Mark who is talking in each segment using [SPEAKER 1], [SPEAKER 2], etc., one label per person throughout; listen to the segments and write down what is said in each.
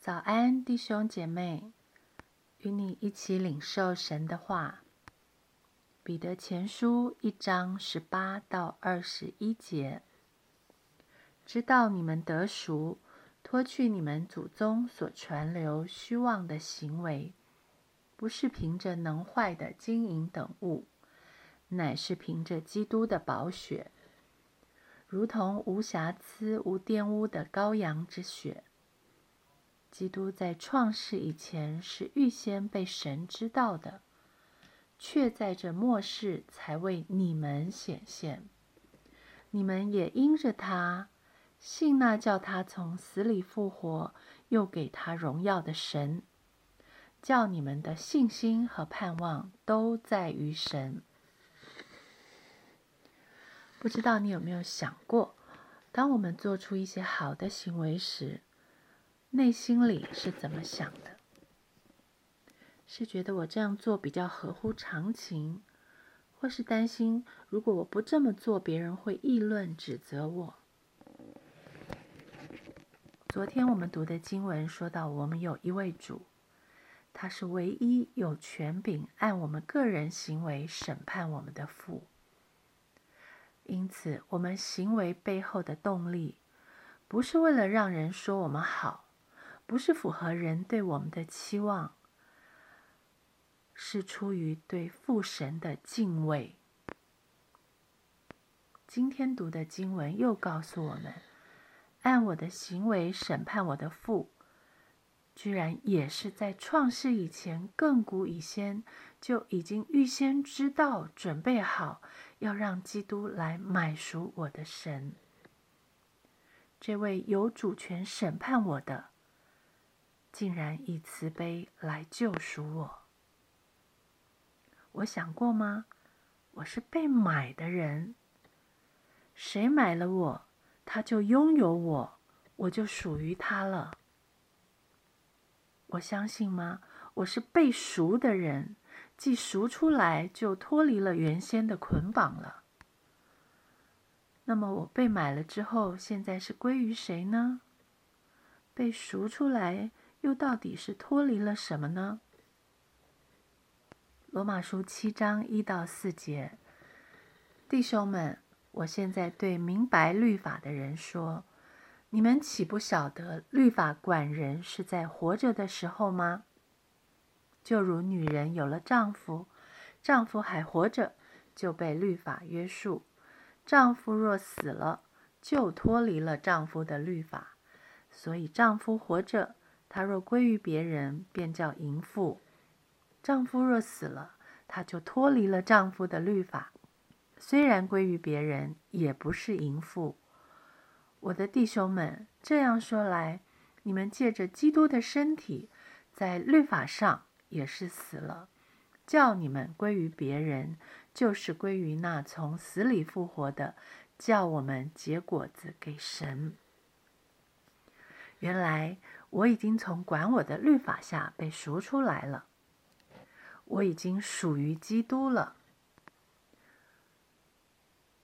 [SPEAKER 1] 早安，弟兄姐妹，与你一起领受神的话。彼得前书一章十八到二十一节，知道你们得赎，脱去你们祖宗所传流虚妄的行为，不是凭着能坏的金银等物，乃是凭着基督的宝血，如同无瑕疵、无玷污的羔羊之血。基督在创世以前是预先被神知道的，却在这末世才为你们显现。你们也因着他信那叫他从死里复活，又给他荣耀的神，叫你们的信心和盼望都在于神。不知道你有没有想过，当我们做出一些好的行为时，内心里是怎么想的？是觉得我这样做比较合乎常情，或是担心如果我不这么做，别人会议论指责我？昨天我们读的经文说到，我们有一位主，他是唯一有权柄按我们个人行为审判我们的父。因此，我们行为背后的动力，不是为了让人说我们好。不是符合人对我们的期望，是出于对父神的敬畏。今天读的经文又告诉我们，按我的行为审判我的父，居然也是在创世以前，亘古以先就已经预先知道、准备好要让基督来买赎我的神。这位有主权审判我的。竟然以慈悲来救赎我，我想过吗？我是被买的人，谁买了我，他就拥有我，我就属于他了。我相信吗？我是被赎的人，既赎出来，就脱离了原先的捆绑了。那么我被买了之后，现在是归于谁呢？被赎出来。又到底是脱离了什么呢？罗马书七章一到四节，弟兄们，我现在对明白律法的人说：你们岂不晓得律法管人是在活着的时候吗？就如女人有了丈夫，丈夫还活着，就被律法约束；丈夫若死了，就脱离了丈夫的律法。所以丈夫活着。她若归于别人，便叫淫妇；丈夫若死了，她就脱离了丈夫的律法，虽然归于别人，也不是淫妇。我的弟兄们，这样说来，你们借着基督的身体，在律法上也是死了，叫你们归于别人，就是归于那从死里复活的，叫我们结果子给神。原来。我已经从管我的律法下被赎出来了，我已经属于基督了。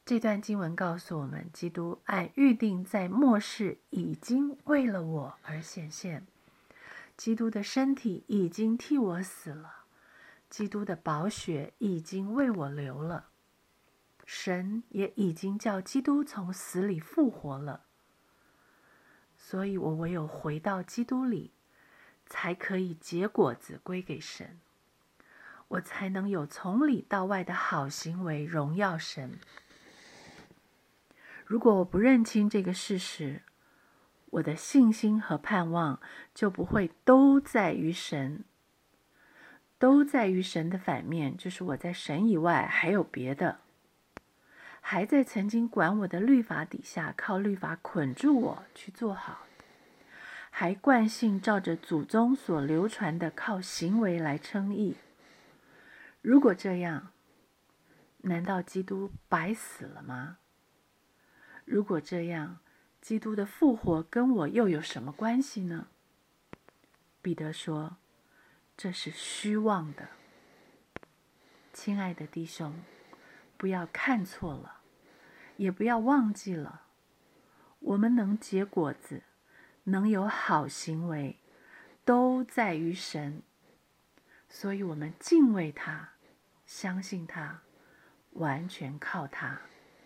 [SPEAKER 1] 这段经文告诉我们，基督按预定在末世已经为了我而显现，基督的身体已经替我死了，基督的宝血已经为我流了，神也已经叫基督从死里复活了。所以，我唯有回到基督里，才可以结果子归给神，我才能有从里到外的好行为荣耀神。如果我不认清这个事实，我的信心和盼望就不会都在于神，都在于神的反面，就是我在神以外还有别的。还在曾经管我的律法底下，靠律法捆住我去做好，还惯性照着祖宗所流传的靠行为来称义。如果这样，难道基督白死了吗？如果这样，基督的复活跟我又有什么关系呢？彼得说：“这是虚妄的。”亲爱的弟兄。不要看错了，也不要忘记了，我们能结果子，能有好行为，都在于神，所以我们敬畏他，相信他，完全靠他。